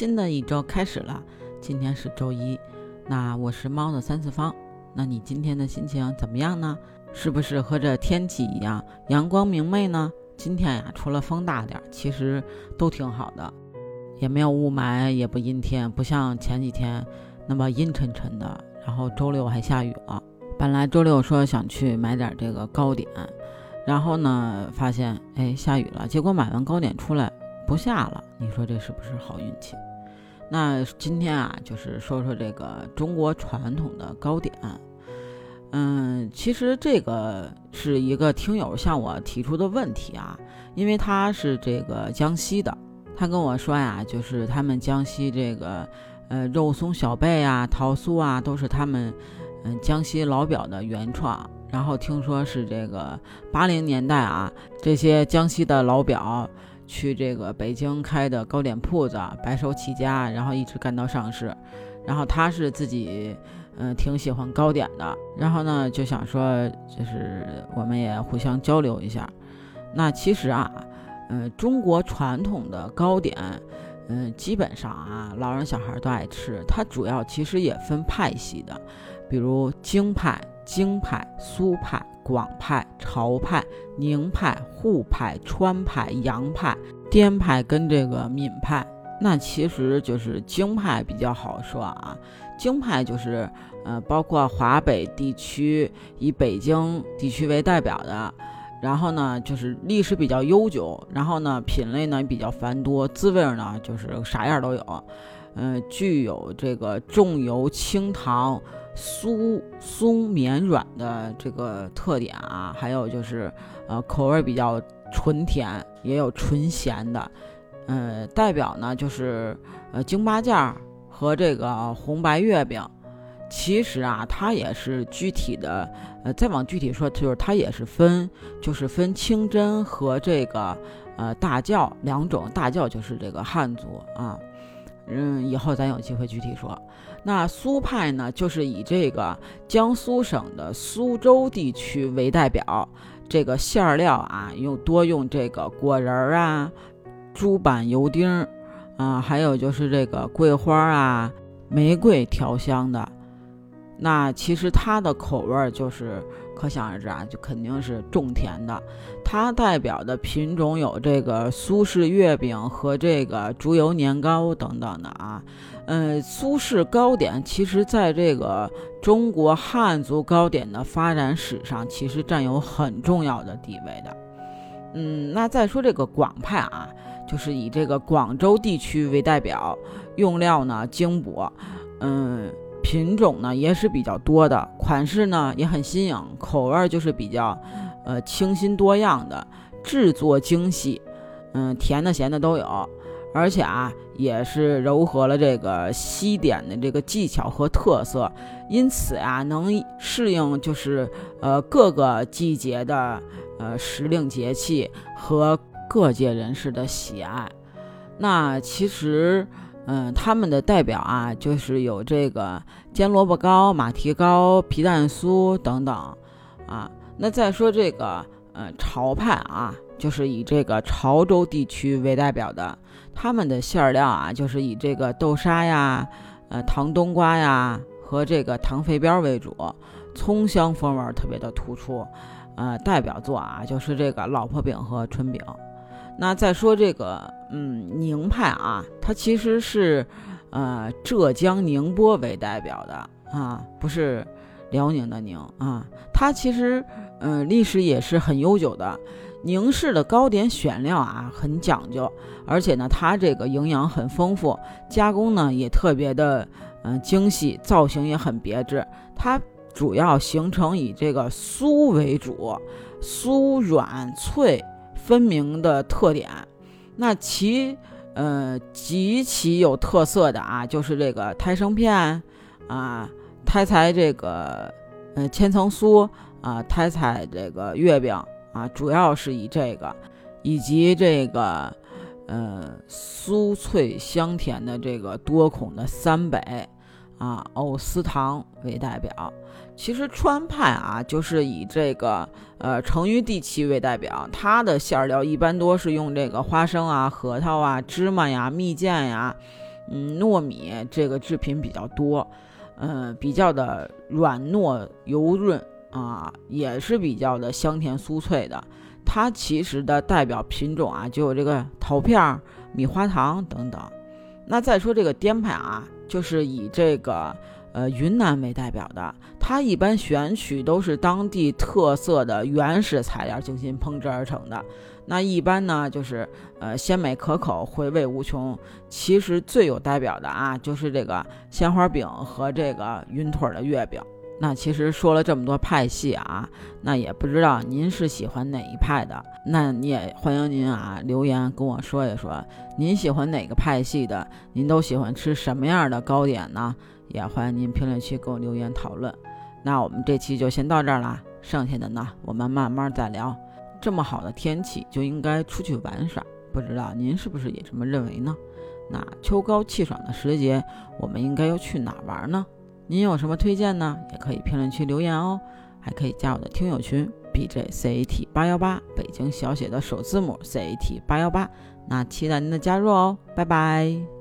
新的一周开始了，今天是周一，那我是猫的三次方。那你今天的心情怎么样呢？是不是和这天气一样阳光明媚呢？今天呀，除了风大点，其实都挺好的，也没有雾霾，也不阴天，不像前几天那么阴沉沉的。然后周六还下雨了，本来周六说想去买点这个糕点，然后呢，发现哎下雨了，结果买完糕点出来。不下了，你说这是不是好运气？那今天啊，就是说说这个中国传统的糕点。嗯，其实这个是一个听友向我提出的问题啊，因为他是这个江西的，他跟我说呀，就是他们江西这个呃肉松小贝啊、桃酥啊，都是他们嗯江西老表的原创。然后听说是这个八零年代啊，这些江西的老表。去这个北京开的糕点铺子，白手起家，然后一直干到上市。然后他是自己，嗯，挺喜欢糕点的。然后呢，就想说，就是我们也互相交流一下。那其实啊，嗯，中国传统的糕点，嗯，基本上啊，老人小孩都爱吃。它主要其实也分派系的，比如京派。京派、苏派、广派、潮派、宁派、沪派、川派、洋派、滇派跟这个闽派，那其实就是京派比较好说啊。京派就是呃，包括华北地区以北京地区为代表的，然后呢就是历史比较悠久，然后呢品类呢比较繁多，滋味呢就是啥样都有，嗯，具有这个重油轻糖。酥松绵软的这个特点啊，还有就是，呃，口味比较纯甜，也有纯咸的，呃，代表呢就是呃京八件和这个红白月饼。其实啊，它也是具体的，呃，再往具体说，就是它也是分，就是分清真和这个呃大教两种。大教就是这个汉族啊。嗯，以后咱有机会具体说。那苏派呢，就是以这个江苏省的苏州地区为代表，这个馅料啊，用多用这个果仁儿啊、猪板油丁啊，还有就是这个桂花啊、玫瑰调香的。那其实它的口味就是可想而知啊，就肯定是种田的。它代表的品种有这个苏式月饼和这个猪油年糕等等的啊。嗯，苏式糕点其实在这个中国汉族糕点的发展史上，其实占有很重要的地位的。嗯，那再说这个广派啊，就是以这个广州地区为代表，用料呢精补，嗯。品种呢也是比较多的，款式呢也很新颖，口味就是比较，呃清新多样的，制作精细，嗯，甜的咸的都有，而且啊也是糅合了这个西点的这个技巧和特色，因此啊能适应就是呃各个季节的呃时令节气和各界人士的喜爱。那其实。嗯，他们的代表啊，就是有这个煎萝卜糕、马蹄糕、皮蛋酥等等，啊，那再说这个，呃，潮派啊，就是以这个潮州地区为代表的，他们的馅料啊，就是以这个豆沙呀、呃，糖冬瓜呀和这个糖肥膘为主，葱香风味特别的突出，呃，代表作啊，就是这个老婆饼和春饼。那再说这个，嗯，宁派啊，它其实是，呃，浙江宁波为代表的啊，不是辽宁的宁啊。它其实，嗯，历史也是很悠久的。宁式的糕点选料啊很讲究，而且呢，它这个营养很丰富，加工呢也特别的，嗯，精细，造型也很别致。它主要形成以这个酥为主，酥软脆。分明的特点，那其呃极其有特色的啊，就是这个胎生片啊，胎财这个呃千层酥啊，胎财这个月饼啊，主要是以这个以及这个呃酥脆香甜的这个多孔的三北啊藕丝糖为代表。其实川派啊，就是以这个呃成渝地区为代表，它的馅料一般多是用这个花生啊、核桃啊、芝麻呀、蜜饯呀，嗯，糯米这个制品比较多，嗯，比较的软糯油润啊，也是比较的香甜酥脆的。它其实的代表品种啊，就有这个桃片、米花糖等等。那再说这个滇派啊，就是以这个呃云南为代表的，它一般选取都是当地特色的原始材料精心烹制而成的。那一般呢，就是呃鲜美可口，回味无穷。其实最有代表的啊，就是这个鲜花饼和这个云腿的月饼。那其实说了这么多派系啊，那也不知道您是喜欢哪一派的？那你也欢迎您啊留言跟我说一说，您喜欢哪个派系的？您都喜欢吃什么样的糕点呢？也欢迎您评论区给我留言讨论。那我们这期就先到这儿啦，剩下的呢我们慢慢再聊。这么好的天气就应该出去玩耍，不知道您是不是也这么认为呢？那秋高气爽的时节，我们应该要去哪玩呢？您有什么推荐呢？也可以评论区留言哦，还可以加我的听友群 B J C A T 八幺八，北京小写的首字母 C A T 八幺八，那期待您的加入哦，拜拜。